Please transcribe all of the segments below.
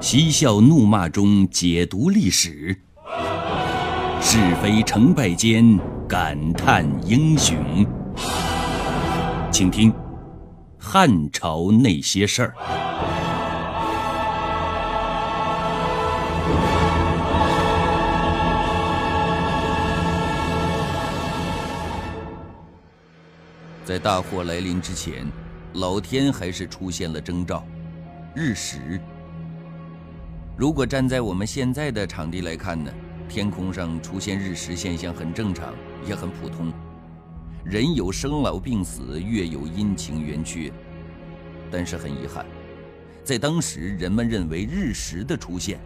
嬉笑怒骂中解读历史，是非成败间感叹英雄。请听《汉朝那些事儿》。在大祸来临之前，老天还是出现了征兆——日食。如果站在我们现在的场地来看呢，天空上出现日食现象很正常，也很普通。人有生老病死，月有阴晴圆缺。但是很遗憾，在当时人们认为日食的出现，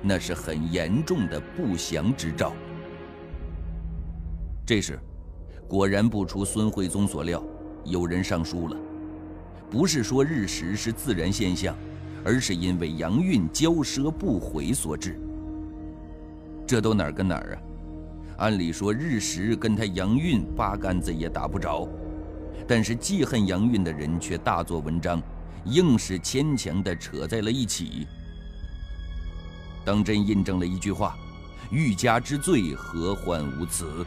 那是很严重的不祥之兆。这时，果然不出孙惠宗所料，有人上书了，不是说日食是自然现象。而是因为阳运骄奢不悔所致。这都哪儿跟哪儿啊？按理说日食跟他阳运八竿子也打不着，但是记恨阳运的人却大做文章，硬是牵强地扯在了一起。当真印证了一句话：“欲加之罪，何患无辞？”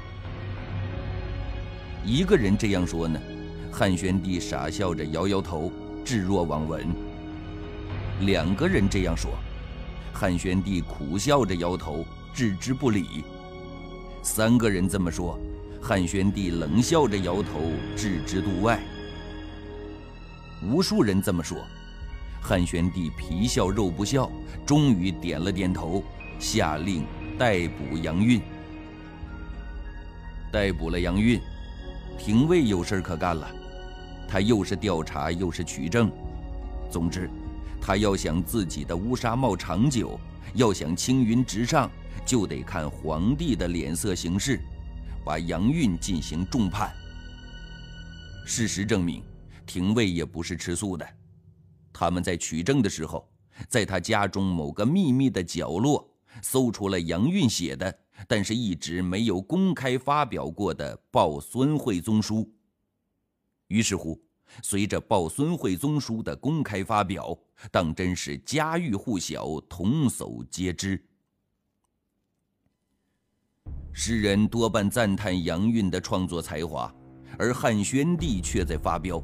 一个人这样说呢，汉宣帝傻笑着摇摇头，置若罔闻。两个人这样说，汉宣帝苦笑着摇头，置之不理。三个人这么说，汉宣帝冷笑着摇头，置之度外。无数人这么说，汉宣帝皮笑肉不笑，终于点了点头，下令逮捕杨运。逮捕了杨运，廷尉有事可干了，他又是调查又是取证，总之。他要想自己的乌纱帽长久，要想青云直上，就得看皇帝的脸色行事，把杨运进行重判。事实证明，廷尉也不是吃素的。他们在取证的时候，在他家中某个秘密的角落，搜出了杨运写的，但是一直没有公开发表过的《报孙惠宗书》。于是乎。随着《报孙惠宗书》的公开发表，当真是家喻户晓，童叟皆知。诗人多半赞叹杨运的创作才华，而汉宣帝却在发飙。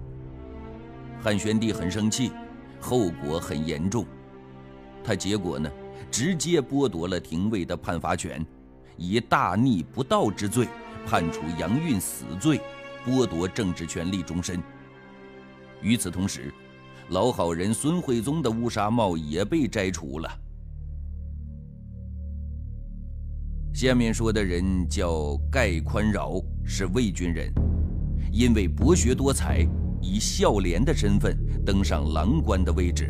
汉宣帝很生气，后果很严重。他结果呢，直接剥夺了廷尉的判罚权，以大逆不道之罪判处杨运死罪，剥夺政治权利终身。与此同时，老好人孙惠宗的乌纱帽也被摘除了。下面说的人叫盖宽饶，是魏军人，因为博学多才，以孝廉的身份登上郎官的位置。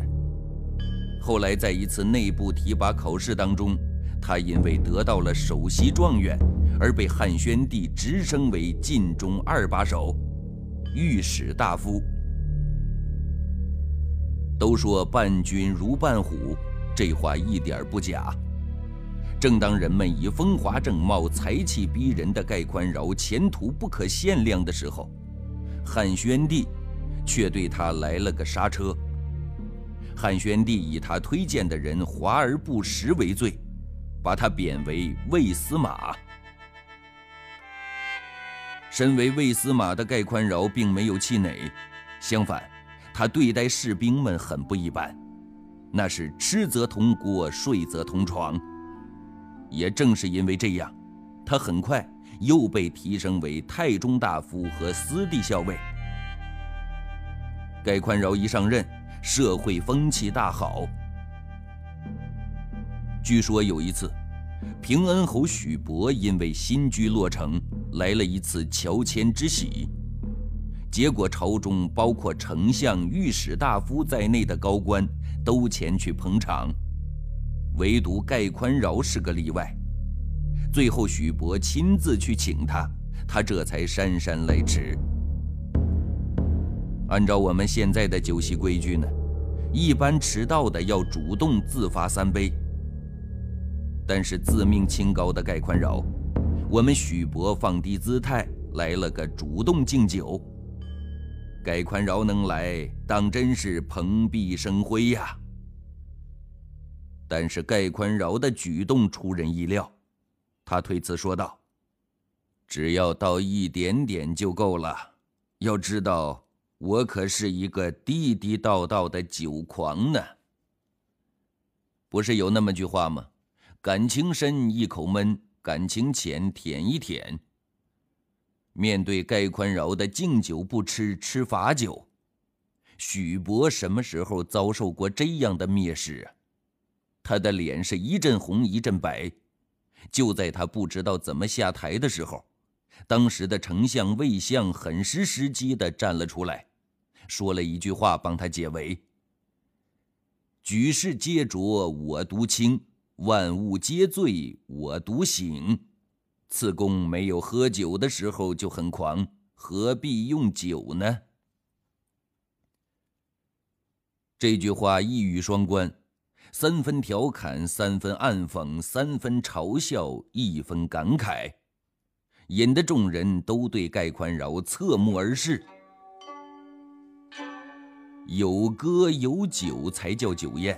后来在一次内部提拔考试当中，他因为得到了首席状元，而被汉宣帝直升为晋中二把手、御史大夫。都说伴君如伴虎，这话一点不假。正当人们以风华正茂、才气逼人的盖宽饶前途不可限量的时候，汉宣帝却对他来了个刹车。汉宣帝以他推荐的人华而不实为罪，把他贬为卫司马。身为卫司马的盖宽饶并没有气馁，相反。他对待士兵们很不一般，那是吃则同锅，睡则同床。也正是因为这样，他很快又被提升为太中大夫和司隶校尉。盖宽饶一上任，社会风气大好。据说有一次，平恩侯许伯因为新居落成，来了一次乔迁之喜。结果，朝中包括丞相、御史大夫在内的高官都前去捧场，唯独盖宽饶是个例外。最后，许伯亲自去请他，他这才姗姗来迟。按照我们现在的酒席规矩呢，一般迟到的要主动自罚三杯。但是自命清高的盖宽饶，我们许伯放低姿态来了个主动敬酒。盖宽饶能来，当真是蓬荜生辉呀！但是盖宽饶的举动出人意料，他推辞说道：“只要倒一点点就够了。要知道，我可是一个地地道道的酒狂呢。不是有那么句话吗？感情深一口闷，感情浅舔一舔。面对盖宽饶的敬酒不吃吃罚酒，许博什么时候遭受过这样的蔑视啊？”他的脸是一阵红一阵白，就在他不知道怎么下台的时候，当时的丞相魏相很识时机的站了出来，说了一句话帮他解围：“举世皆浊我独清，万物皆醉我独醒。次公没有喝酒的时候就很狂，何必用酒呢？”这句话一语双关。三分调侃，三分暗讽，三分嘲笑，一分感慨，引得众人都对盖宽饶侧目而视。有歌有酒才叫酒宴。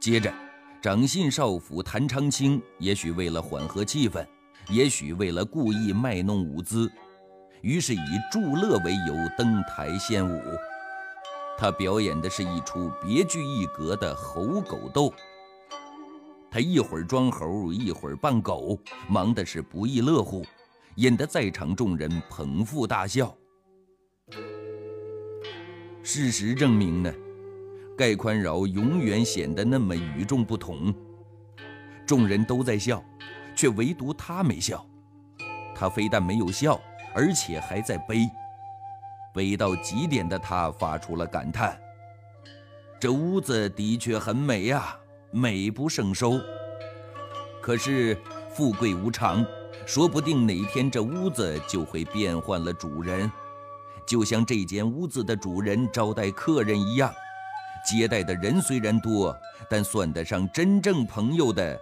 接着，掌信少府谭长青也许为了缓和气氛，也许为了故意卖弄舞姿，于是以祝乐为由登台献舞。他表演的是一出别具一格的猴狗斗。他一会儿装猴，一会儿扮狗，忙的是不亦乐乎，引得在场众人捧腹大笑。事实证明呢，盖宽饶永远显得那么与众不同。众人都在笑，却唯独他没笑。他非但没有笑，而且还在悲。悲到极点的他发出了感叹：“这屋子的确很美呀，美不胜收。可是富贵无常，说不定哪天这屋子就会变换了主人，就像这间屋子的主人招待客人一样，接待的人虽然多，但算得上真正朋友的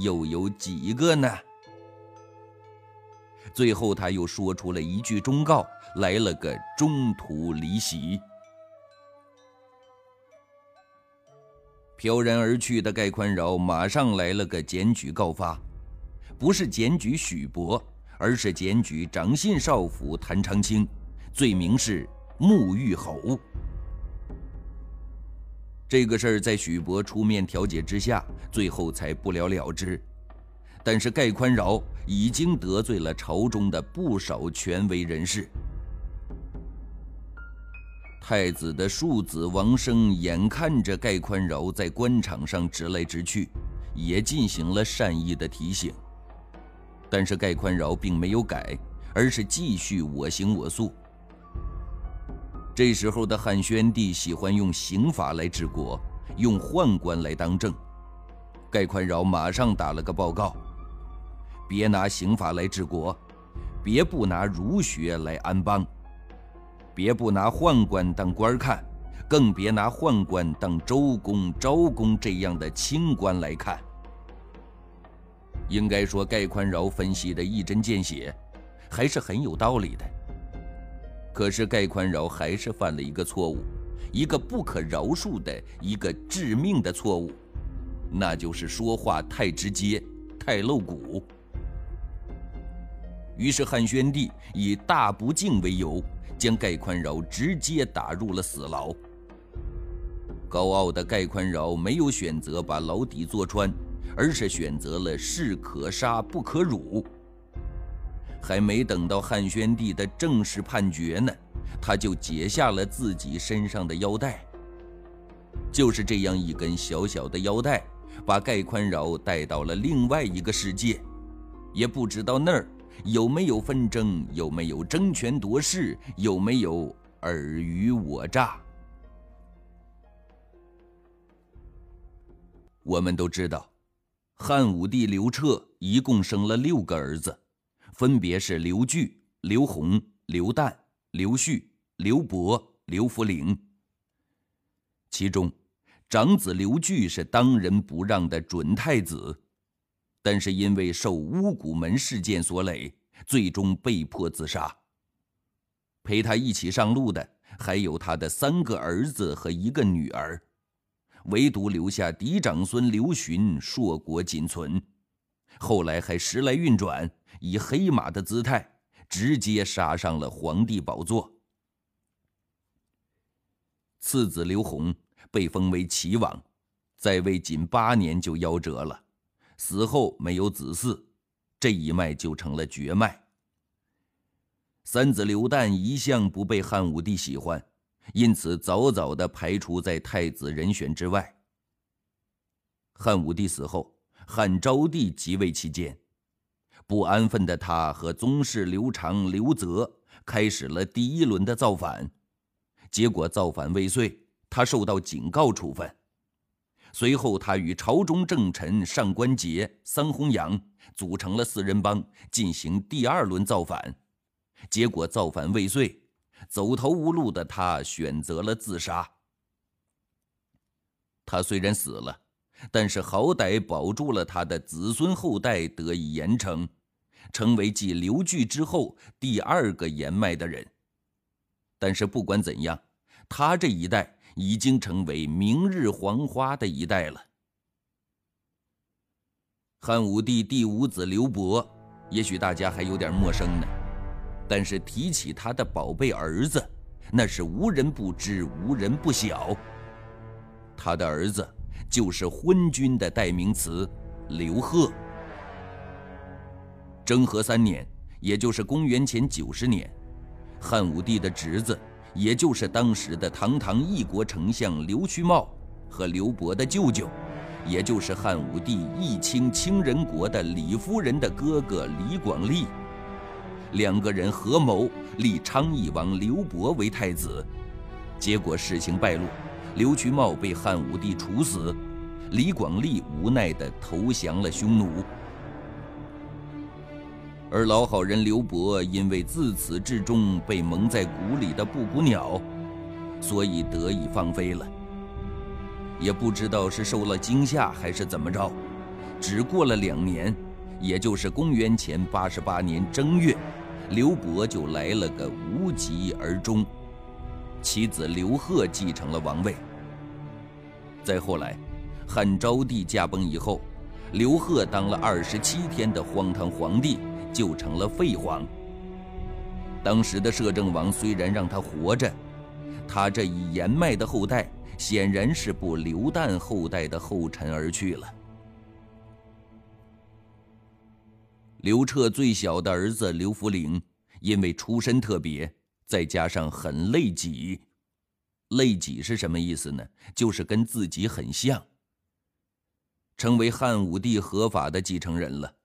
又有几个呢？”最后，他又说出了一句忠告，来了个中途离席。飘然而去的盖宽饶马上来了个检举告发，不是检举许博，而是检举掌信少府谭长青，罪名是沐浴侯。这个事儿在许博出面调解之下，最后才不了了之。但是盖宽饶已经得罪了朝中的不少权威人士。太子的庶子王生眼看着盖宽饶在官场上直来直去，也进行了善意的提醒。但是盖宽饶并没有改，而是继续我行我素。这时候的汉宣帝喜欢用刑法来治国，用宦官来当政。盖宽饶马上打了个报告。别拿刑法来治国，别不拿儒学来安邦，别不拿宦官当官看，更别拿宦官当周公、昭公这样的清官来看。应该说，盖宽饶分析的一针见血，还是很有道理的。可是盖宽饶还是犯了一个错误，一个不可饶恕的一个致命的错误，那就是说话太直接，太露骨。于是汉宣帝以大不敬为由，将盖宽饶直接打入了死牢。高傲的盖宽饶没有选择把牢底坐穿，而是选择了士可杀不可辱。还没等到汉宣帝的正式判决呢，他就解下了自己身上的腰带。就是这样一根小小的腰带，把盖宽饶带到了另外一个世界，也不知道那儿。有没有纷争？有没有争权夺势？有没有尔虞我诈？我们都知道，汉武帝刘彻一共生了六个儿子，分别是刘据、刘宏、刘旦、刘旭、刘伯、刘弗陵。其中，长子刘据是当仁不让的准太子。但是因为受巫蛊门事件所累，最终被迫自杀。陪他一起上路的还有他的三个儿子和一个女儿，唯独留下嫡长孙刘询硕果仅存。后来还时来运转，以黑马的姿态，直接杀上了皇帝宝座。次子刘弘被封为齐王，在位仅八年就夭折了，死后没有子嗣，这一脉就成了绝脉。三子刘旦一向不被汉武帝喜欢，因此早早的排除在太子人选之外。汉武帝死后。汉昭帝即位期间，不安分的他和宗室刘长、刘泽开始了第一轮的造反，结果造反未遂，他受到警告处分。随后，他与朝中正臣上官桀、桑弘羊组成了四人帮，进行第二轮造反，结果造反未遂，走投无路的他选择了自杀。他虽然死了。但是好歹保住了他的子孙后代得以延承，成为继刘据之后第二个延脉的人。但是不管怎样，他这一代已经成为明日黄花的一代了。汉武帝第五子刘伯，也许大家还有点陌生呢，但是提起他的宝贝儿子，那是无人不知，无人不晓。他的儿子。就是昏君的代名词，刘贺。征和三年，也就是公元前九十年，汉武帝的侄子，也就是当时的堂堂一国丞相刘屈茂，和刘伯的舅舅，也就是汉武帝义清清人国的李夫人的哥哥李广利，两个人合谋立昌邑王刘伯为太子，结果事情败露。刘渠茂被汉武帝处死，李广利无奈地投降了匈奴，而老好人刘伯因为自始至终被蒙在鼓里的布谷鸟，所以得以放飞了。也不知道是受了惊吓还是怎么着，只过了两年，也就是公元前八十八年正月，刘伯就来了个无疾而终。其子刘贺继承了王位。再后来，汉昭帝驾崩以后，刘贺当了二十七天的荒唐皇帝，就成了废皇。当时的摄政王虽然让他活着，他这一延脉的后代显然是步刘旦后代的后尘而去了。刘彻最小的儿子刘弗陵，因为出身特别。再加上很累己，累己是什么意思呢？就是跟自己很像，成为汉武帝合法的继承人了。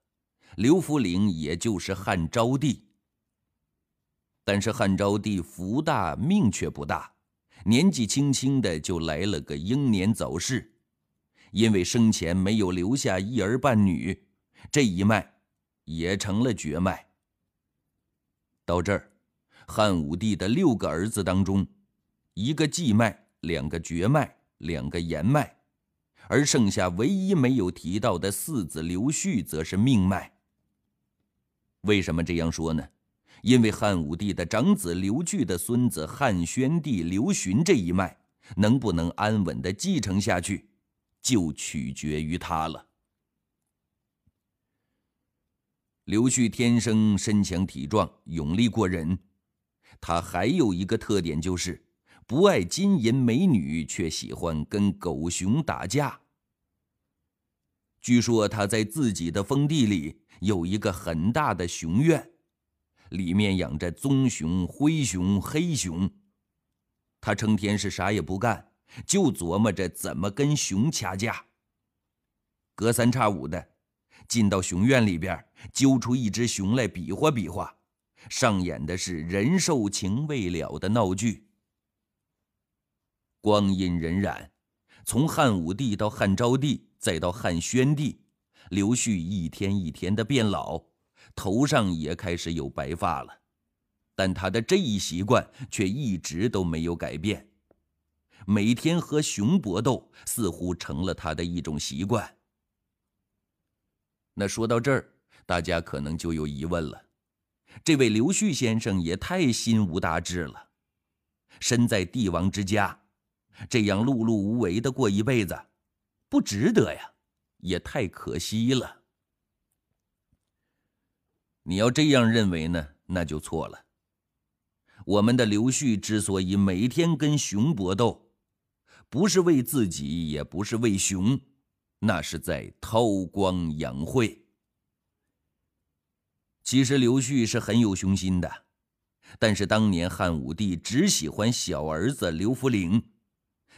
刘弗陵也就是汉昭帝。但是汉昭帝福大命却不大，年纪轻轻的就来了个英年早逝，因为生前没有留下一儿半女，这一脉也成了绝脉。到这儿。汉武帝的六个儿子当中，一个继脉，两个绝脉，两个延脉，而剩下唯一没有提到的四子刘旭，则是命脉。为什么这样说呢？因为汉武帝的长子刘据的孙子汉宣帝刘询这一脉能不能安稳的继承下去，就取决于他了。刘旭天生身强体壮，勇力过人。他还有一个特点，就是不爱金银美女，却喜欢跟狗熊打架。据说他在自己的封地里有一个很大的熊院，里面养着棕熊、灰熊、黑熊。他成天是啥也不干，就琢磨着怎么跟熊掐架。隔三差五的进到熊院里边，揪出一只熊来比划比划。上演的是人兽情未了的闹剧。光阴荏苒，从汉武帝到汉昭帝，再到汉宣帝，刘旭一天一天的变老，头上也开始有白发了。但他的这一习惯却一直都没有改变，每天和熊搏斗似乎成了他的一种习惯。那说到这儿，大家可能就有疑问了。这位刘旭先生也太心无大志了。身在帝王之家，这样碌碌无为的过一辈子，不值得呀，也太可惜了。你要这样认为呢，那就错了。我们的刘旭之所以每天跟熊搏斗，不是为自己，也不是为熊，那是在韬光养晦。其实刘旭是很有雄心的，但是当年汉武帝只喜欢小儿子刘弗陵，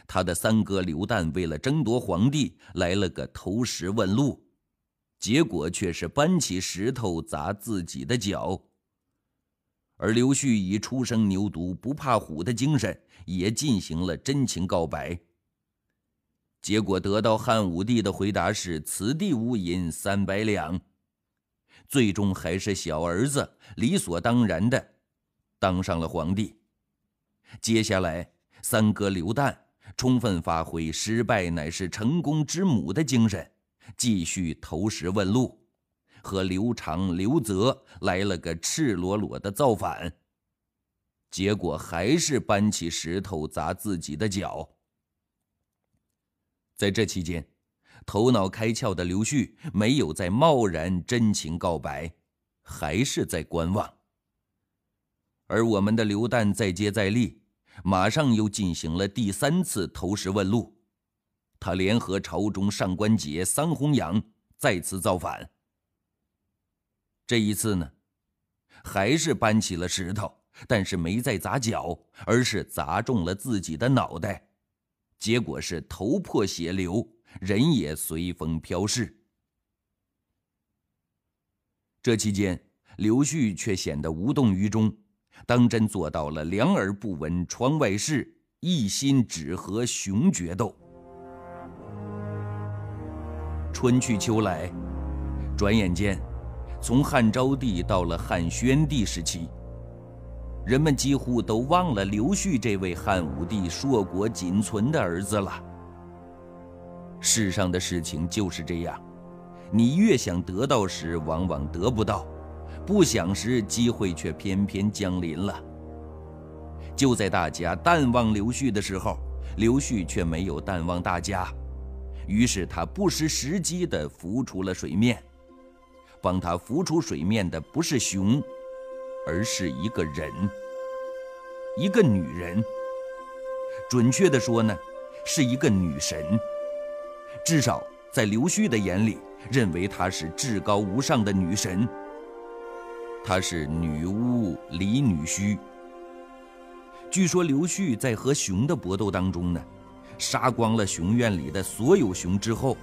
他的三哥刘旦为了争夺皇帝，来了个投石问路，结果却是搬起石头砸自己的脚。而刘旭以初生牛犊不怕虎的精神，也进行了真情告白。结果得到汉武帝的回答是：“此地无银三百两。”最终还是小儿子理所当然的当上了皇帝。接下来，三哥刘旦充分发挥“失败乃是成功之母”的精神，继续投石问路，和刘长、刘泽来了个赤裸裸的造反。结果还是搬起石头砸自己的脚。在这期间。头脑开窍的刘旭没有再贸然真情告白，还是在观望。而我们的刘旦再接再厉，马上又进行了第三次投石问路。他联合朝中上官桀、桑弘羊再次造反。这一次呢，还是搬起了石头，但是没再砸脚，而是砸中了自己的脑袋，结果是头破血流。人也随风飘逝。这期间，刘旭却显得无动于衷，当真做到了两耳不闻窗外事，一心只和熊决斗。春去秋来，转眼间，从汉昭帝到了汉宣帝时期，人们几乎都忘了刘旭这位汉武帝硕果仅存的儿子了。世上的事情就是这样，你越想得到时，往往得不到；不想时，机会却偏偏降临了。就在大家淡忘刘旭的时候，刘旭却没有淡忘大家，于是他不失时机地浮出了水面。帮他浮出水面的不是熊，而是一个人，一个女人。准确地说呢，是一个女神。至少在刘旭的眼里，认为她是至高无上的女神。她是女巫李女婿。据说刘旭在和熊的搏斗当中呢，杀光了熊院里的所有熊之后，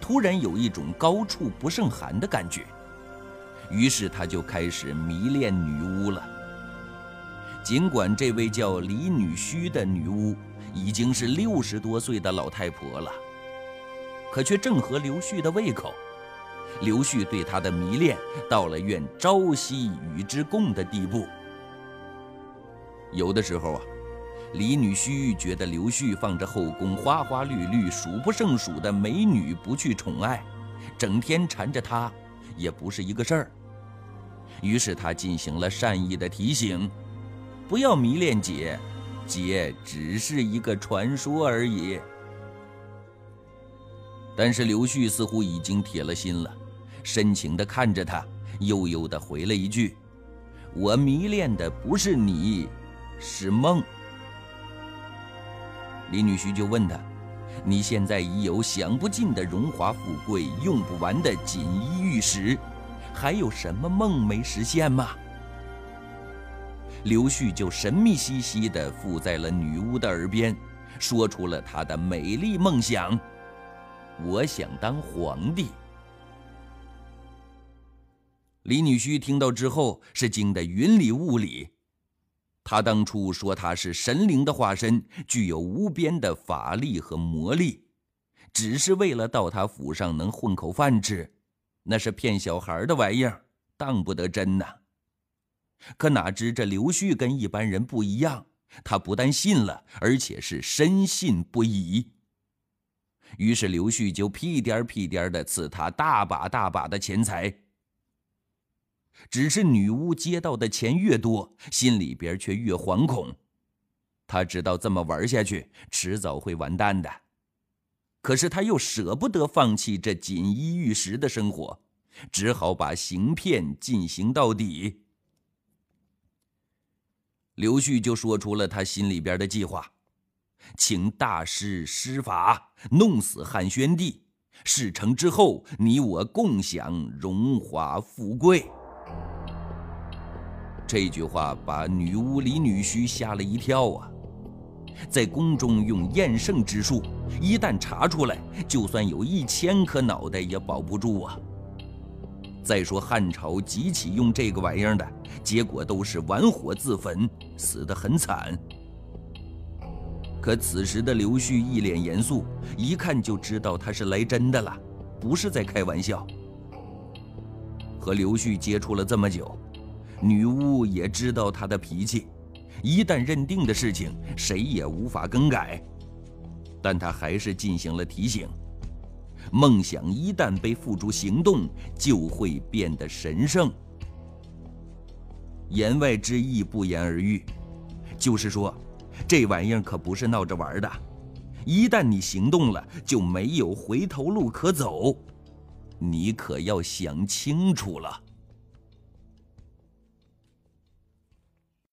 突然有一种高处不胜寒的感觉，于是他就开始迷恋女巫了。尽管这位叫李女婿的女巫已经是六十多岁的老太婆了。可却正合刘旭的胃口，刘旭对他的迷恋到了愿朝夕与之共的地步。有的时候啊，李女婿觉得刘旭放着后宫花花绿绿、数不胜数的美女不去宠爱，整天缠着他，也不是一个事儿。于是他进行了善意的提醒：不要迷恋姐，姐只是一个传说而已。但是刘旭似乎已经铁了心了，深情地看着他，悠悠地回了一句：“我迷恋的不是你，是梦。”李女婿就问他：“你现在已有享不尽的荣华富贵，用不完的锦衣玉食，还有什么梦没实现吗？”刘旭就神秘兮兮地附在了女巫的耳边，说出了他的美丽梦想。我想当皇帝。李女婿听到之后是惊得云里雾里。他当初说他是神灵的化身，具有无边的法力和魔力，只是为了到他府上能混口饭吃，那是骗小孩的玩意儿，当不得真呐。可哪知这刘旭跟一般人不一样，他不但信了，而且是深信不疑。于是刘旭就屁颠屁颠的赐他大把大把的钱财。只是女巫接到的钱越多，心里边却越惶恐。他知道这么玩下去，迟早会完蛋的。可是他又舍不得放弃这锦衣玉食的生活，只好把行骗进行到底。刘旭就说出了他心里边的计划，请大师施法弄死汉宣帝，事成之后，你我共享荣华富贵。这句话把女巫李女婿吓了一跳啊！在宫中用验圣之术，一旦查出来，就算有一千颗脑袋也保不住啊！再说汉朝几起用这个玩意儿的，结果都是玩火自焚，死得很惨。可此时的刘旭一脸严肃，一看就知道他是来真的了，不是在开玩笑。和刘旭接触了这么久，女巫也知道他的脾气，一旦认定的事情，谁也无法更改。但他还是进行了提醒。梦想一旦被付诸行动，就会变得神圣。言外之意不言而喻，就是说，这玩意儿可不是闹着玩的。一旦你行动了，就没有回头路可走。你可要想清楚了。